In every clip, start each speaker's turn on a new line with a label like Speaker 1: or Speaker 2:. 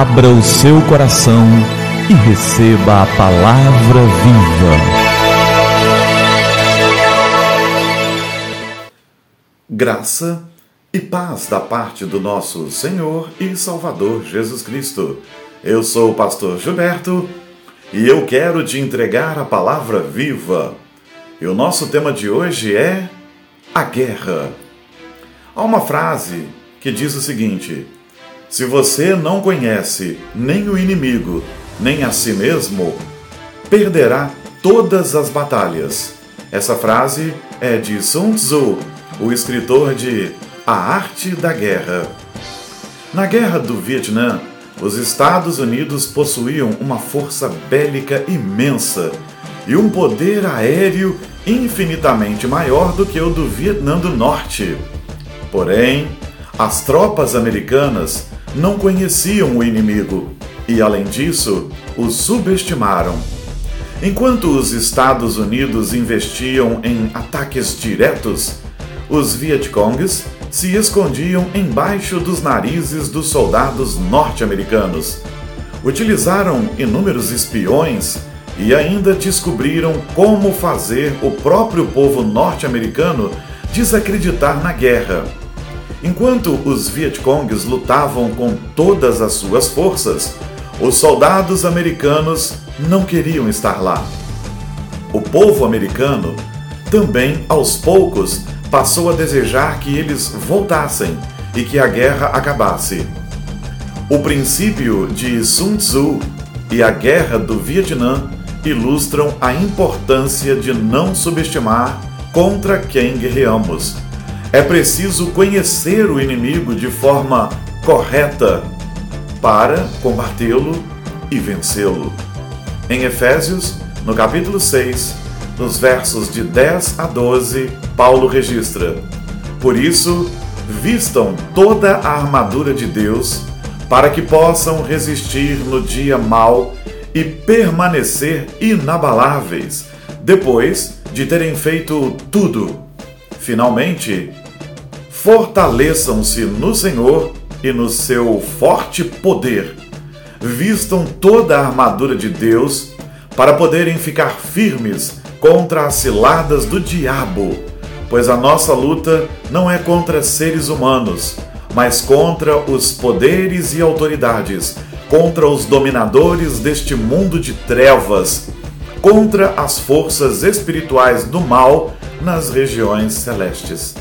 Speaker 1: abra o seu coração e receba a palavra viva.
Speaker 2: Graça e paz da parte do nosso Senhor e Salvador Jesus Cristo. Eu sou o pastor Gilberto e eu quero te entregar a palavra viva. E o nosso tema de hoje é a guerra. Há uma frase que diz o seguinte: Se você não conhece nem o inimigo, nem a si mesmo, perderá todas as batalhas. Essa frase é de Sun Tzu, o escritor de A Arte da Guerra. Na Guerra do Vietnã, os Estados Unidos possuíam uma força bélica imensa e um poder aéreo infinitamente maior do que o do Vietnã do Norte. Porém, as tropas americanas não conheciam o inimigo e, além disso, o subestimaram. Enquanto os Estados Unidos investiam em ataques diretos, os Vietcongs se escondiam embaixo dos narizes dos soldados norte-americanos. Utilizaram inúmeros espiões e ainda descobriram como fazer o próprio povo norte-americano desacreditar na guerra. Enquanto os Vietcongs lutavam com todas as suas forças, os soldados americanos não queriam estar lá. O povo americano também, aos poucos, passou a desejar que eles voltassem e que a guerra acabasse. O princípio de Sun Tzu e a guerra do Vietnã ilustram a importância de não subestimar contra quem guerreamos. É preciso conhecer o inimigo de forma correta para combatê-lo e vencê-lo. Em Efésios, no capítulo 6, nos versos de 10 a 12, Paulo registra: Por isso, vistam toda a armadura de Deus, para que possam resistir no dia mau e permanecer inabaláveis, depois de terem feito tudo. Finalmente, fortaleçam-se no Senhor e no seu forte poder. Vistam toda a armadura de Deus para poderem ficar firmes contra as ciladas do diabo, pois a nossa luta não é contra seres humanos, mas contra os poderes e autoridades, contra os dominadores deste mundo de trevas, contra as forças espirituais do mal nas regiões celestes.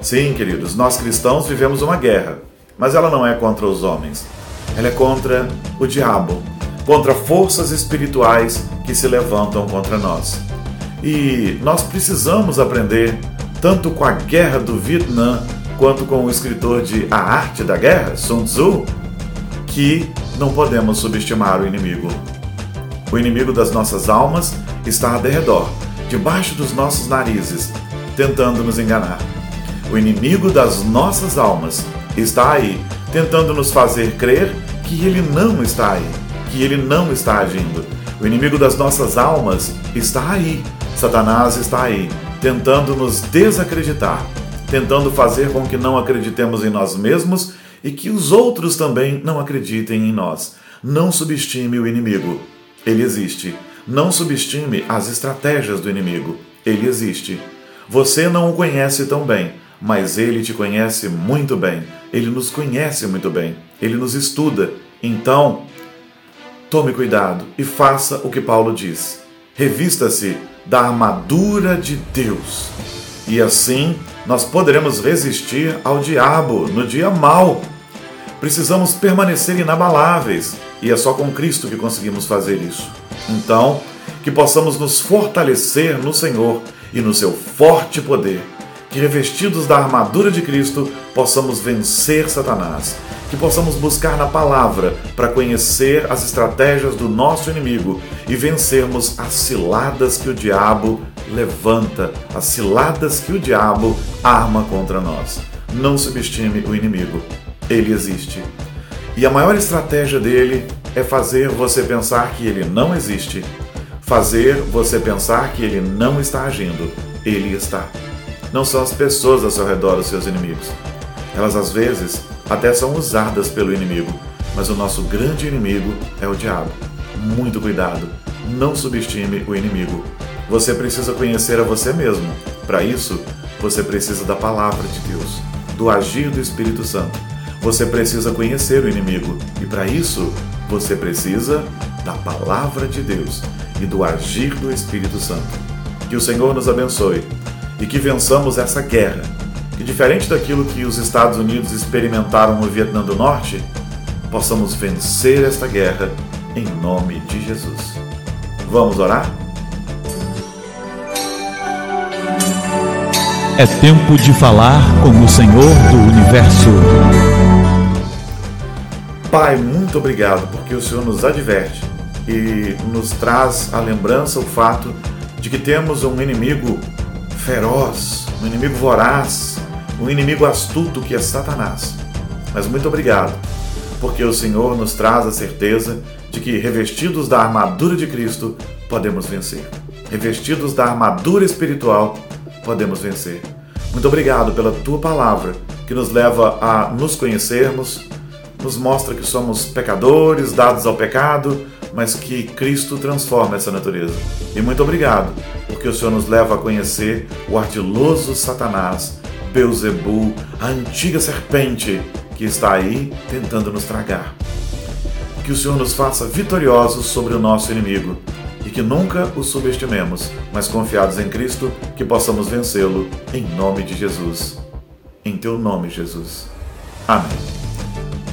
Speaker 2: Sim, queridos, nós cristãos vivemos uma guerra mas ela não é contra os homens. Ela é contra o diabo, contra forças espirituais que se levantam contra nós. E nós precisamos aprender, tanto com a guerra do Vietnã, quanto com o escritor de A Arte da Guerra, Sun Tzu, que não podemos subestimar o inimigo. O inimigo das nossas almas está a derredor, debaixo dos nossos narizes, tentando nos enganar. O inimigo das nossas almas está aí, tentando nos fazer crer que ele não está aí, que ele não está agindo. O inimigo das nossas almas está aí. Satanás está aí, tentando nos desacreditar, tentando fazer com que não acreditemos em nós mesmos e que os outros também não acreditem em nós. Não subestime o inimigo. Ele existe. Não subestime as estratégias do inimigo. Ele existe. Você não o conhece tão bem mas ele te conhece muito bem, ele nos conhece muito bem, ele nos estuda. Então, tome cuidado e faça o que Paulo diz. Revista-se da armadura de Deus. E assim nós poderemos resistir ao diabo no dia mau. Precisamos permanecer inabaláveis e é só com Cristo que conseguimos fazer isso. Então, que possamos nos fortalecer no Senhor e no seu forte poder que revestidos da armadura de Cristo possamos vencer Satanás, que possamos buscar na palavra para conhecer as estratégias do nosso inimigo e vencermos as ciladas que o diabo levanta, as ciladas que o diabo arma contra nós. Não subestime o inimigo, ele existe. E a maior estratégia dele é fazer você pensar que ele não existe, fazer você pensar que ele não está agindo, ele está. Não são as pessoas ao seu redor os seus inimigos. Elas às vezes até são usadas pelo inimigo, mas o nosso grande inimigo é o diabo. Muito cuidado, não subestime o inimigo. Você precisa conhecer a você mesmo. Para isso, você precisa da palavra de Deus, do agir do Espírito Santo. Você precisa conhecer o inimigo e para isso, você precisa da palavra de Deus e do agir do Espírito Santo. Que o Senhor nos abençoe e que vençamos essa guerra. Que diferente daquilo que os Estados Unidos experimentaram no Vietnã do Norte, possamos vencer esta guerra em nome de Jesus. Vamos orar?
Speaker 1: É tempo de falar com o Senhor do Universo.
Speaker 2: Pai, muito obrigado porque o Senhor nos adverte e nos traz à lembrança o fato de que temos um inimigo feroz, um inimigo voraz, um inimigo astuto que é Satanás. Mas muito obrigado, porque o Senhor nos traz a certeza de que, revestidos da armadura de Cristo, podemos vencer. Revestidos da armadura espiritual, podemos vencer. Muito obrigado pela tua palavra, que nos leva a nos conhecermos, nos mostra que somos pecadores, dados ao pecado, mas que Cristo transforma essa natureza. E muito obrigado, porque o Senhor nos leva a conhecer o ardiloso Satanás, Beuzebu, a antiga serpente que está aí tentando nos tragar. Que o Senhor nos faça vitoriosos sobre o nosso inimigo e que nunca o subestimemos, mas confiados em Cristo, que possamos vencê-lo em nome de Jesus. Em teu nome, Jesus. Amém.